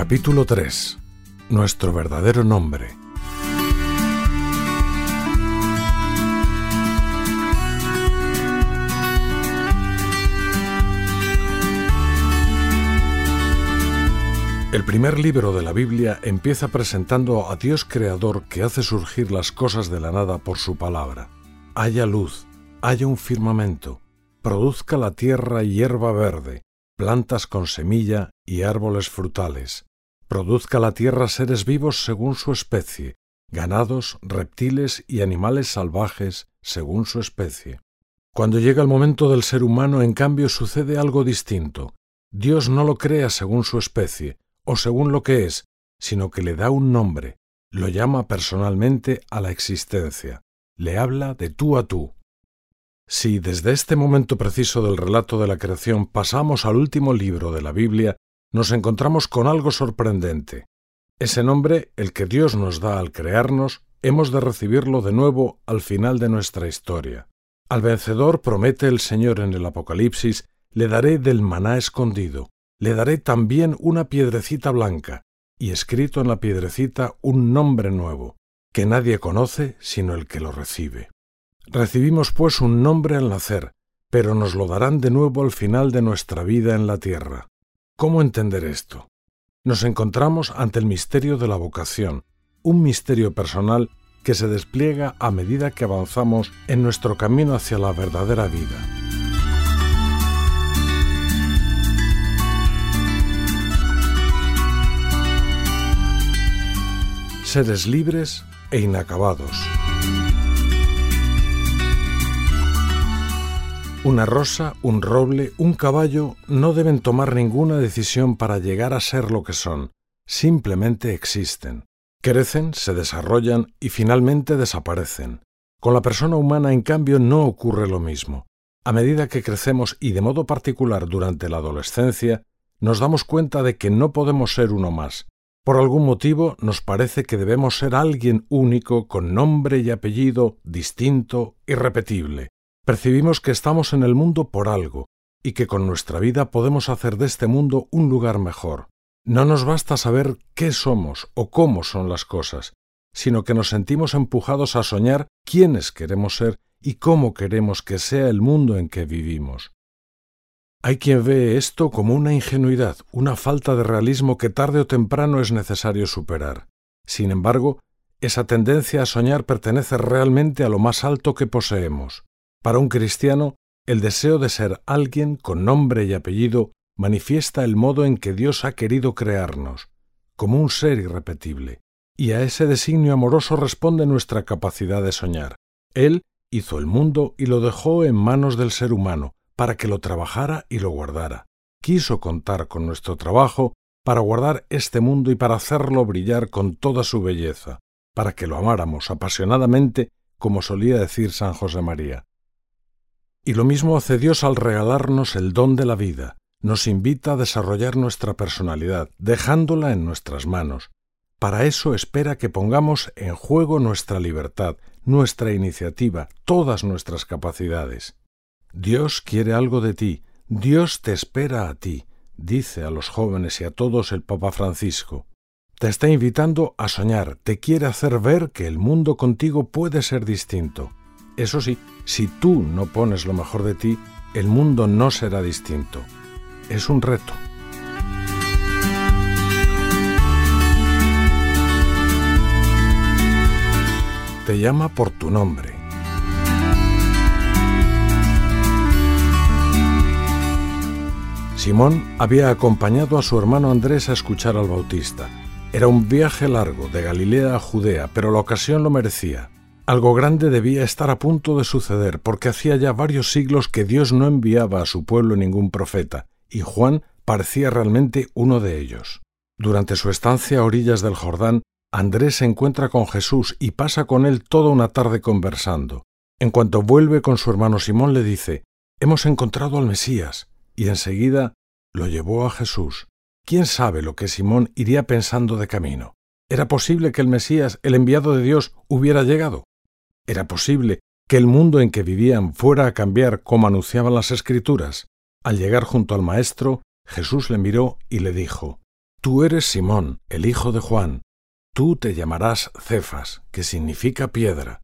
Capítulo 3. Nuestro verdadero nombre. El primer libro de la Biblia empieza presentando a Dios Creador que hace surgir las cosas de la nada por su palabra. Haya luz, haya un firmamento, produzca la tierra hierba verde, plantas con semilla y árboles frutales. Produzca la tierra seres vivos según su especie, ganados, reptiles y animales salvajes según su especie. Cuando llega el momento del ser humano, en cambio, sucede algo distinto. Dios no lo crea según su especie o según lo que es, sino que le da un nombre, lo llama personalmente a la existencia, le habla de tú a tú. Si desde este momento preciso del relato de la creación pasamos al último libro de la Biblia, nos encontramos con algo sorprendente. Ese nombre, el que Dios nos da al crearnos, hemos de recibirlo de nuevo al final de nuestra historia. Al vencedor promete el Señor en el Apocalipsis, le daré del maná escondido, le daré también una piedrecita blanca, y escrito en la piedrecita un nombre nuevo, que nadie conoce sino el que lo recibe. Recibimos pues un nombre al nacer, pero nos lo darán de nuevo al final de nuestra vida en la tierra. ¿Cómo entender esto? Nos encontramos ante el misterio de la vocación, un misterio personal que se despliega a medida que avanzamos en nuestro camino hacia la verdadera vida. Seres libres e inacabados. Una rosa, un roble, un caballo no deben tomar ninguna decisión para llegar a ser lo que son, simplemente existen. Crecen, se desarrollan y finalmente desaparecen. Con la persona humana, en cambio, no ocurre lo mismo. A medida que crecemos y de modo particular durante la adolescencia, nos damos cuenta de que no podemos ser uno más. Por algún motivo nos parece que debemos ser alguien único, con nombre y apellido distinto, irrepetible percibimos que estamos en el mundo por algo y que con nuestra vida podemos hacer de este mundo un lugar mejor. No nos basta saber qué somos o cómo son las cosas, sino que nos sentimos empujados a soñar quiénes queremos ser y cómo queremos que sea el mundo en que vivimos. Hay quien ve esto como una ingenuidad, una falta de realismo que tarde o temprano es necesario superar. Sin embargo, esa tendencia a soñar pertenece realmente a lo más alto que poseemos. Para un cristiano, el deseo de ser alguien con nombre y apellido manifiesta el modo en que Dios ha querido crearnos, como un ser irrepetible, y a ese designio amoroso responde nuestra capacidad de soñar. Él hizo el mundo y lo dejó en manos del ser humano, para que lo trabajara y lo guardara. Quiso contar con nuestro trabajo para guardar este mundo y para hacerlo brillar con toda su belleza, para que lo amáramos apasionadamente, como solía decir San José María. Y lo mismo hace Dios al regalarnos el don de la vida. Nos invita a desarrollar nuestra personalidad, dejándola en nuestras manos. Para eso espera que pongamos en juego nuestra libertad, nuestra iniciativa, todas nuestras capacidades. Dios quiere algo de ti, Dios te espera a ti, dice a los jóvenes y a todos el Papa Francisco. Te está invitando a soñar, te quiere hacer ver que el mundo contigo puede ser distinto. Eso sí, si tú no pones lo mejor de ti, el mundo no será distinto. Es un reto. Te llama por tu nombre. Simón había acompañado a su hermano Andrés a escuchar al Bautista. Era un viaje largo de Galilea a Judea, pero la ocasión lo merecía. Algo grande debía estar a punto de suceder, porque hacía ya varios siglos que Dios no enviaba a su pueblo ningún profeta, y Juan parecía realmente uno de ellos. Durante su estancia a orillas del Jordán, Andrés se encuentra con Jesús y pasa con él toda una tarde conversando. En cuanto vuelve con su hermano Simón le dice, Hemos encontrado al Mesías, y enseguida lo llevó a Jesús. ¿Quién sabe lo que Simón iría pensando de camino? ¿Era posible que el Mesías, el enviado de Dios, hubiera llegado? ¿Era posible que el mundo en que vivían fuera a cambiar como anunciaban las Escrituras? Al llegar junto al Maestro, Jesús le miró y le dijo, Tú eres Simón, el hijo de Juan. Tú te llamarás Cefas, que significa piedra.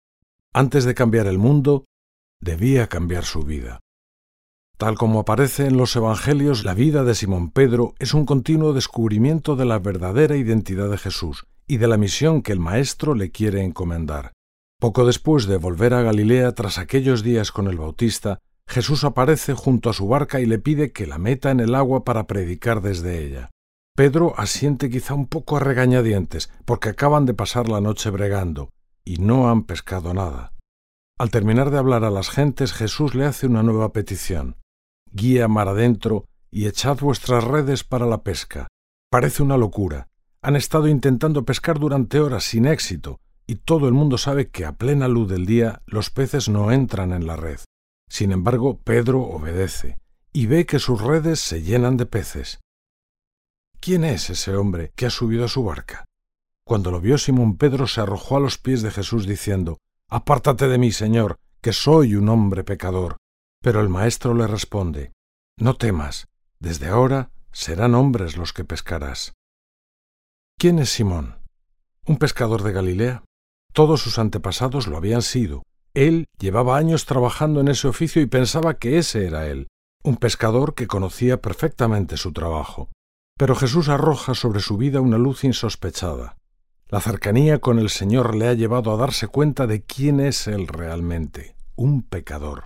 Antes de cambiar el mundo, debía cambiar su vida. Tal como aparece en los Evangelios, la vida de Simón Pedro es un continuo descubrimiento de la verdadera identidad de Jesús y de la misión que el Maestro le quiere encomendar. Poco después de volver a Galilea tras aquellos días con el Bautista, Jesús aparece junto a su barca y le pide que la meta en el agua para predicar desde ella. Pedro asiente quizá un poco a regañadientes, porque acaban de pasar la noche bregando, y no han pescado nada. Al terminar de hablar a las gentes, Jesús le hace una nueva petición guía mar adentro y echad vuestras redes para la pesca. Parece una locura. Han estado intentando pescar durante horas sin éxito, y todo el mundo sabe que a plena luz del día los peces no entran en la red. Sin embargo, Pedro obedece, y ve que sus redes se llenan de peces. ¿Quién es ese hombre que ha subido a su barca? Cuando lo vio Simón Pedro se arrojó a los pies de Jesús diciendo, Apártate de mí, Señor, que soy un hombre pecador. Pero el maestro le responde, No temas, desde ahora serán hombres los que pescarás. ¿Quién es Simón? ¿Un pescador de Galilea? Todos sus antepasados lo habían sido. Él llevaba años trabajando en ese oficio y pensaba que ese era él, un pescador que conocía perfectamente su trabajo. Pero Jesús arroja sobre su vida una luz insospechada. La cercanía con el Señor le ha llevado a darse cuenta de quién es Él realmente, un pecador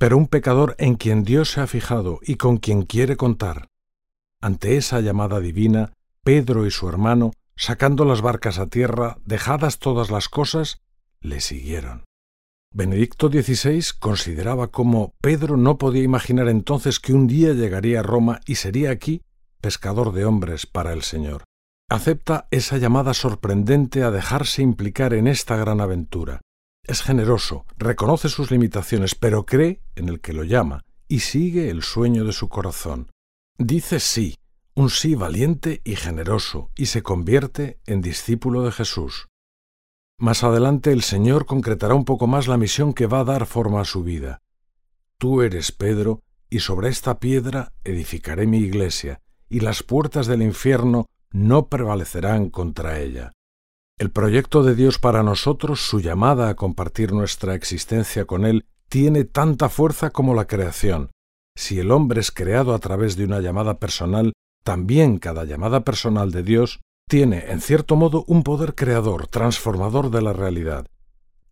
pero un pecador en quien Dios se ha fijado y con quien quiere contar. Ante esa llamada divina, Pedro y su hermano, sacando las barcas a tierra, dejadas todas las cosas, le siguieron. Benedicto XVI consideraba cómo Pedro no podía imaginar entonces que un día llegaría a Roma y sería aquí pescador de hombres para el Señor. Acepta esa llamada sorprendente a dejarse implicar en esta gran aventura, es generoso, reconoce sus limitaciones, pero cree en el que lo llama y sigue el sueño de su corazón. Dice sí, un sí valiente y generoso, y se convierte en discípulo de Jesús. Más adelante el Señor concretará un poco más la misión que va a dar forma a su vida. Tú eres Pedro, y sobre esta piedra edificaré mi iglesia, y las puertas del infierno no prevalecerán contra ella. El proyecto de Dios para nosotros, su llamada a compartir nuestra existencia con Él, tiene tanta fuerza como la creación. Si el hombre es creado a través de una llamada personal, también cada llamada personal de Dios tiene, en cierto modo, un poder creador, transformador de la realidad.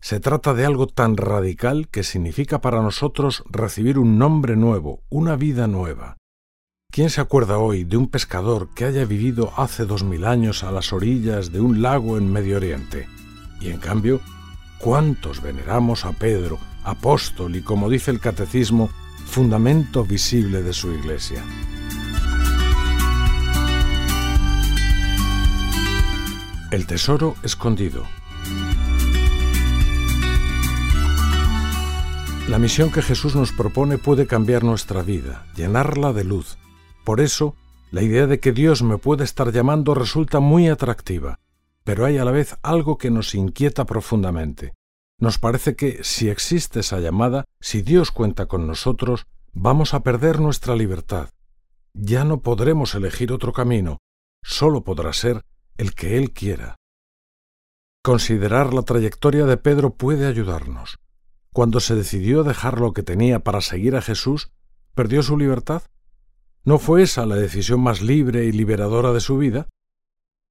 Se trata de algo tan radical que significa para nosotros recibir un nombre nuevo, una vida nueva. ¿Quién se acuerda hoy de un pescador que haya vivido hace dos mil años a las orillas de un lago en Medio Oriente? Y en cambio, ¿cuántos veneramos a Pedro, apóstol y, como dice el catecismo, fundamento visible de su iglesia? El tesoro escondido. La misión que Jesús nos propone puede cambiar nuestra vida, llenarla de luz, por eso, la idea de que Dios me puede estar llamando resulta muy atractiva, pero hay a la vez algo que nos inquieta profundamente. Nos parece que, si existe esa llamada, si Dios cuenta con nosotros, vamos a perder nuestra libertad. Ya no podremos elegir otro camino, solo podrá ser el que Él quiera. Considerar la trayectoria de Pedro puede ayudarnos. Cuando se decidió dejar lo que tenía para seguir a Jesús, ¿perdió su libertad? ¿No fue esa la decisión más libre y liberadora de su vida?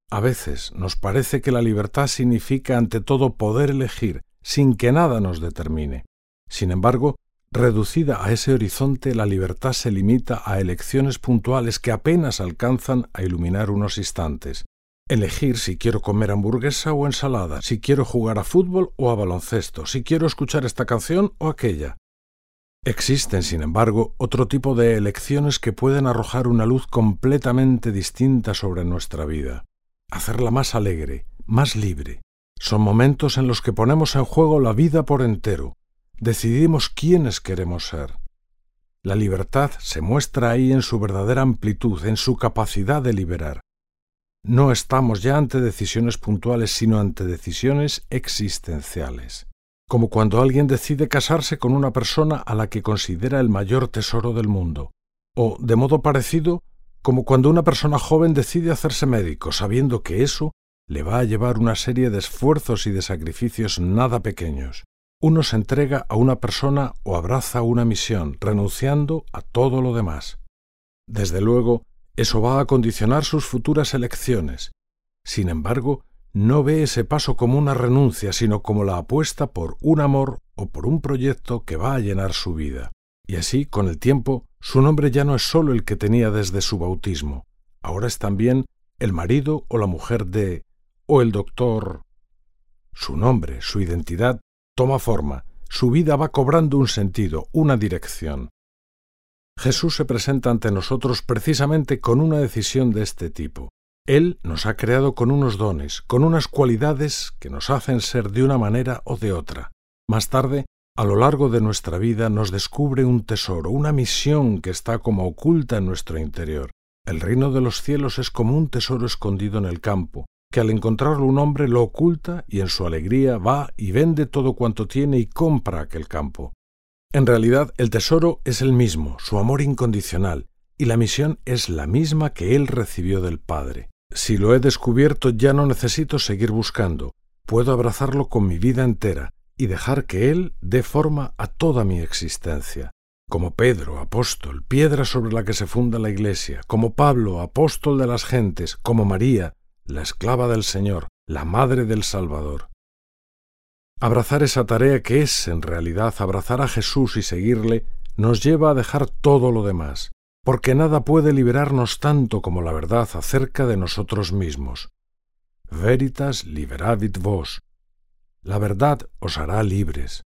A veces nos parece que la libertad significa ante todo poder elegir sin que nada nos determine. Sin embargo, reducida a ese horizonte, la libertad se limita a elecciones puntuales que apenas alcanzan a iluminar unos instantes. Elegir si quiero comer hamburguesa o ensalada, si quiero jugar a fútbol o a baloncesto, si quiero escuchar esta canción o aquella. Existen, sin embargo, otro tipo de elecciones que pueden arrojar una luz completamente distinta sobre nuestra vida, hacerla más alegre, más libre. Son momentos en los que ponemos en juego la vida por entero, decidimos quiénes queremos ser. La libertad se muestra ahí en su verdadera amplitud, en su capacidad de liberar. No estamos ya ante decisiones puntuales, sino ante decisiones existenciales como cuando alguien decide casarse con una persona a la que considera el mayor tesoro del mundo, o, de modo parecido, como cuando una persona joven decide hacerse médico, sabiendo que eso le va a llevar una serie de esfuerzos y de sacrificios nada pequeños. Uno se entrega a una persona o abraza una misión, renunciando a todo lo demás. Desde luego, eso va a condicionar sus futuras elecciones. Sin embargo, no ve ese paso como una renuncia, sino como la apuesta por un amor o por un proyecto que va a llenar su vida. Y así, con el tiempo, su nombre ya no es sólo el que tenía desde su bautismo, ahora es también el marido o la mujer de, o el doctor. Su nombre, su identidad, toma forma, su vida va cobrando un sentido, una dirección. Jesús se presenta ante nosotros precisamente con una decisión de este tipo. Él nos ha creado con unos dones, con unas cualidades que nos hacen ser de una manera o de otra. Más tarde, a lo largo de nuestra vida, nos descubre un tesoro, una misión que está como oculta en nuestro interior. El reino de los cielos es como un tesoro escondido en el campo, que al encontrarlo un hombre lo oculta y en su alegría va y vende todo cuanto tiene y compra aquel campo. En realidad el tesoro es el mismo, su amor incondicional, y la misión es la misma que él recibió del Padre. Si lo he descubierto ya no necesito seguir buscando, puedo abrazarlo con mi vida entera y dejar que él dé forma a toda mi existencia. Como Pedro, apóstol, piedra sobre la que se funda la Iglesia, como Pablo, apóstol de las gentes, como María, la esclava del Señor, la madre del Salvador. Abrazar esa tarea que es, en realidad, abrazar a Jesús y seguirle, nos lleva a dejar todo lo demás, porque nada puede liberarnos tanto como la verdad acerca de nosotros mismos. Veritas liberavit vos. La verdad os hará libres.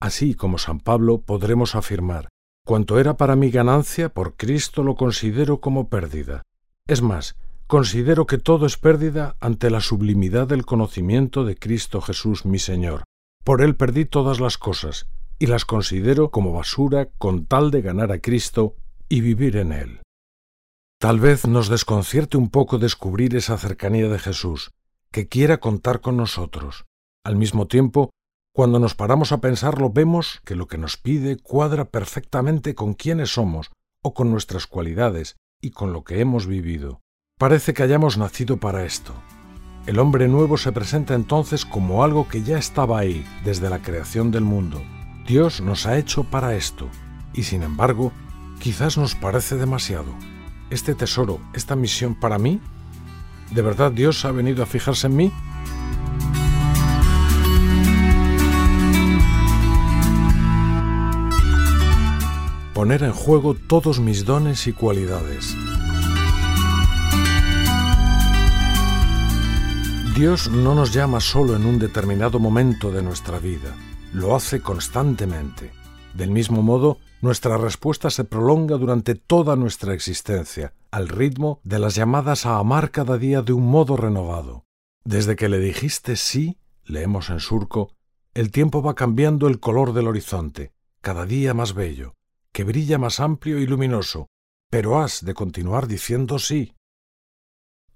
Así como San Pablo podremos afirmar, cuanto era para mi ganancia, por Cristo lo considero como pérdida. Es más, considero que todo es pérdida ante la sublimidad del conocimiento de Cristo Jesús mi Señor. Por Él perdí todas las cosas, y las considero como basura con tal de ganar a Cristo y vivir en Él. Tal vez nos desconcierte un poco descubrir esa cercanía de Jesús, que quiera contar con nosotros. Al mismo tiempo, cuando nos paramos a pensarlo, vemos que lo que nos pide cuadra perfectamente con quiénes somos, o con nuestras cualidades, y con lo que hemos vivido. Parece que hayamos nacido para esto. El hombre nuevo se presenta entonces como algo que ya estaba ahí desde la creación del mundo. Dios nos ha hecho para esto, y sin embargo, quizás nos parece demasiado. Este tesoro, esta misión para mí, ¿de verdad Dios ha venido a fijarse en mí? Poner en juego todos mis dones y cualidades. Dios no nos llama solo en un determinado momento de nuestra vida, lo hace constantemente. Del mismo modo, nuestra respuesta se prolonga durante toda nuestra existencia, al ritmo de las llamadas a amar cada día de un modo renovado. Desde que le dijiste sí, leemos en surco, el tiempo va cambiando el color del horizonte, cada día más bello, que brilla más amplio y luminoso, pero has de continuar diciendo sí.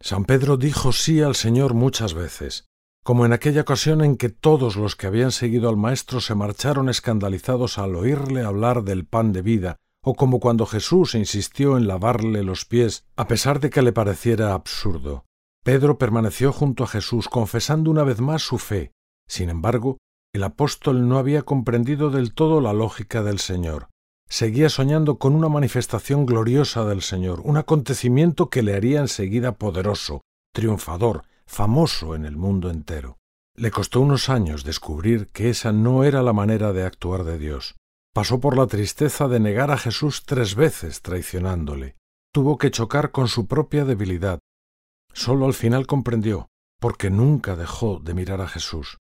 San Pedro dijo sí al Señor muchas veces, como en aquella ocasión en que todos los que habían seguido al Maestro se marcharon escandalizados al oírle hablar del pan de vida, o como cuando Jesús insistió en lavarle los pies, a pesar de que le pareciera absurdo. Pedro permaneció junto a Jesús confesando una vez más su fe. Sin embargo, el apóstol no había comprendido del todo la lógica del Señor seguía soñando con una manifestación gloriosa del Señor, un acontecimiento que le haría enseguida poderoso, triunfador, famoso en el mundo entero. Le costó unos años descubrir que esa no era la manera de actuar de Dios. Pasó por la tristeza de negar a Jesús tres veces traicionándole. Tuvo que chocar con su propia debilidad. Solo al final comprendió, porque nunca dejó de mirar a Jesús.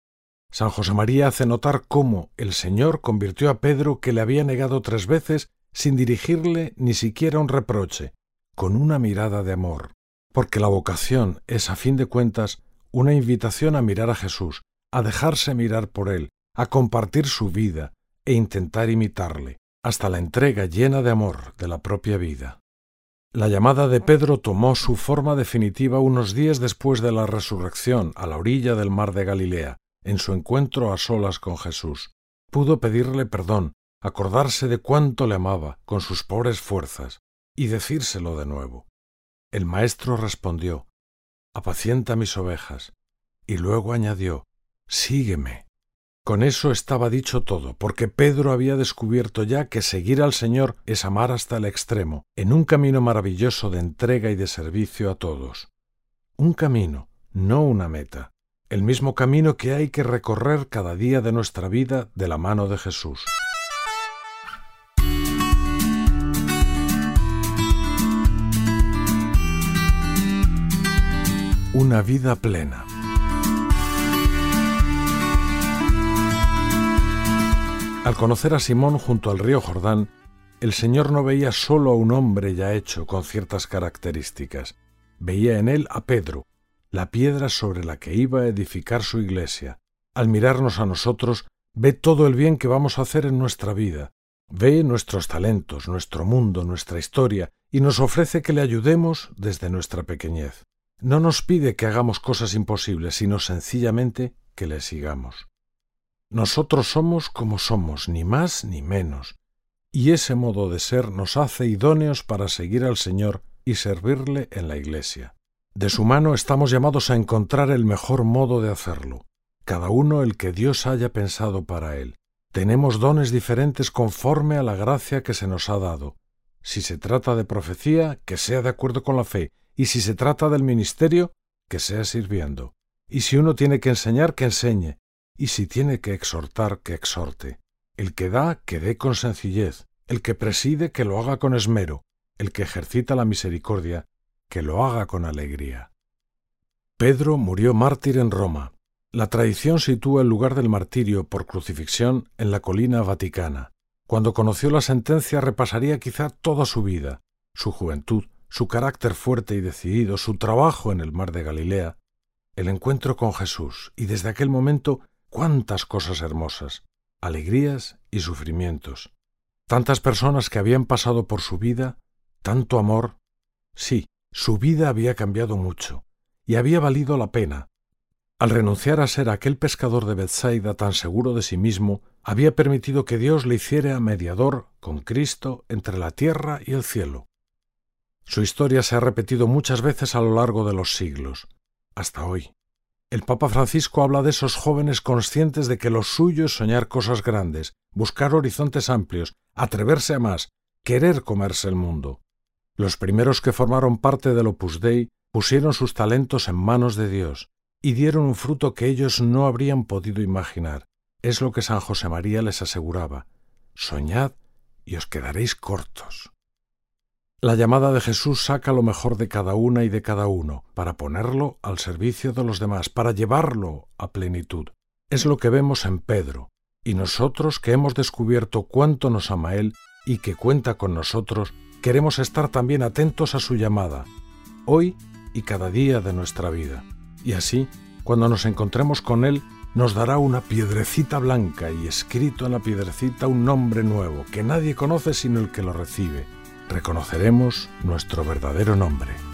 San José María hace notar cómo el Señor convirtió a Pedro que le había negado tres veces sin dirigirle ni siquiera un reproche, con una mirada de amor, porque la vocación es, a fin de cuentas, una invitación a mirar a Jesús, a dejarse mirar por Él, a compartir su vida e intentar imitarle, hasta la entrega llena de amor de la propia vida. La llamada de Pedro tomó su forma definitiva unos días después de la resurrección a la orilla del mar de Galilea, en su encuentro a solas con Jesús. Pudo pedirle perdón, acordarse de cuánto le amaba con sus pobres fuerzas y decírselo de nuevo. El maestro respondió, Apacienta mis ovejas. Y luego añadió, Sígueme. Con eso estaba dicho todo, porque Pedro había descubierto ya que seguir al Señor es amar hasta el extremo, en un camino maravilloso de entrega y de servicio a todos. Un camino, no una meta, el mismo camino que hay que recorrer cada día de nuestra vida de la mano de Jesús. Una vida plena. Al conocer a Simón junto al río Jordán, el Señor no veía solo a un hombre ya hecho con ciertas características, veía en él a Pedro, la piedra sobre la que iba a edificar su iglesia. Al mirarnos a nosotros, ve todo el bien que vamos a hacer en nuestra vida, ve nuestros talentos, nuestro mundo, nuestra historia, y nos ofrece que le ayudemos desde nuestra pequeñez. No nos pide que hagamos cosas imposibles, sino sencillamente que le sigamos. Nosotros somos como somos, ni más ni menos, y ese modo de ser nos hace idóneos para seguir al Señor y servirle en la Iglesia. De su mano estamos llamados a encontrar el mejor modo de hacerlo, cada uno el que Dios haya pensado para él. Tenemos dones diferentes conforme a la gracia que se nos ha dado. Si se trata de profecía, que sea de acuerdo con la fe, y si se trata del ministerio, que sea sirviendo. Y si uno tiene que enseñar, que enseñe, y si tiene que exhortar, que exhorte. El que da, que dé con sencillez, el que preside, que lo haga con esmero, el que ejercita la misericordia, que lo haga con alegría. Pedro murió mártir en Roma. La tradición sitúa el lugar del martirio por crucifixión en la colina vaticana. Cuando conoció la sentencia repasaría quizá toda su vida, su juventud, su carácter fuerte y decidido, su trabajo en el mar de Galilea, el encuentro con Jesús, y desde aquel momento cuántas cosas hermosas, alegrías y sufrimientos, tantas personas que habían pasado por su vida, tanto amor. Sí, su vida había cambiado mucho, y había valido la pena. Al renunciar a ser aquel pescador de Bethsaida tan seguro de sí mismo, había permitido que Dios le hiciera mediador con Cristo entre la tierra y el cielo. Su historia se ha repetido muchas veces a lo largo de los siglos, hasta hoy. El Papa Francisco habla de esos jóvenes conscientes de que lo suyo es soñar cosas grandes, buscar horizontes amplios, atreverse a más, querer comerse el mundo. Los primeros que formaron parte del Opus Dei pusieron sus talentos en manos de Dios y dieron un fruto que ellos no habrían podido imaginar. Es lo que San José María les aseguraba. Soñad y os quedaréis cortos. La llamada de Jesús saca lo mejor de cada una y de cada uno, para ponerlo al servicio de los demás, para llevarlo a plenitud. Es lo que vemos en Pedro, y nosotros que hemos descubierto cuánto nos ama Él y que cuenta con nosotros, queremos estar también atentos a su llamada, hoy y cada día de nuestra vida. Y así, cuando nos encontremos con Él, nos dará una piedrecita blanca y escrito en la piedrecita un nombre nuevo que nadie conoce sino el que lo recibe reconoceremos nuestro verdadero nombre.